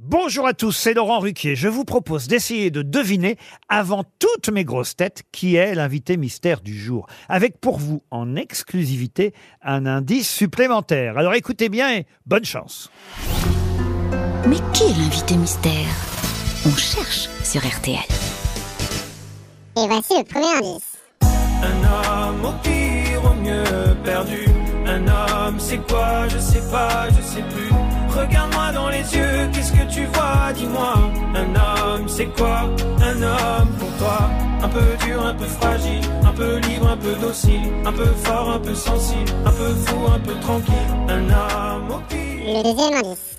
Bonjour à tous, c'est Laurent Ruquier. Je vous propose d'essayer de deviner, avant toutes mes grosses têtes, qui est l'invité mystère du jour. Avec pour vous, en exclusivité, un indice supplémentaire. Alors écoutez bien et bonne chance. Mais qui est l'invité mystère? On cherche sur RTL. Et voici le premier indice. Un homme au pire, au mieux perdu. Un homme, c'est quoi? Je sais pas, je sais plus. Regarde-moi dans les yeux, qu'est-ce que tu vois Dis-moi. Un homme, c'est quoi Un homme pour toi? Un peu dur, un peu fragile, un peu libre, un peu docile, un peu fort, un peu sensible, un peu fou, un peu tranquille. Un homme au pire. Le deuxième indice.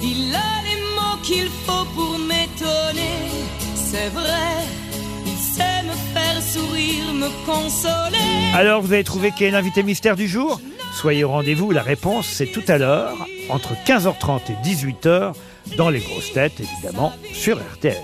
Il a les mots qu'il faut pour m'étonner. C'est vrai, il sait me faire sourire, me consoler. Alors vous avez trouvé qui est l'invité mystère du jour? Soyez au rendez-vous, la réponse c'est tout à l'heure, entre 15h30 et 18h, dans les grosses têtes évidemment, sur RTL.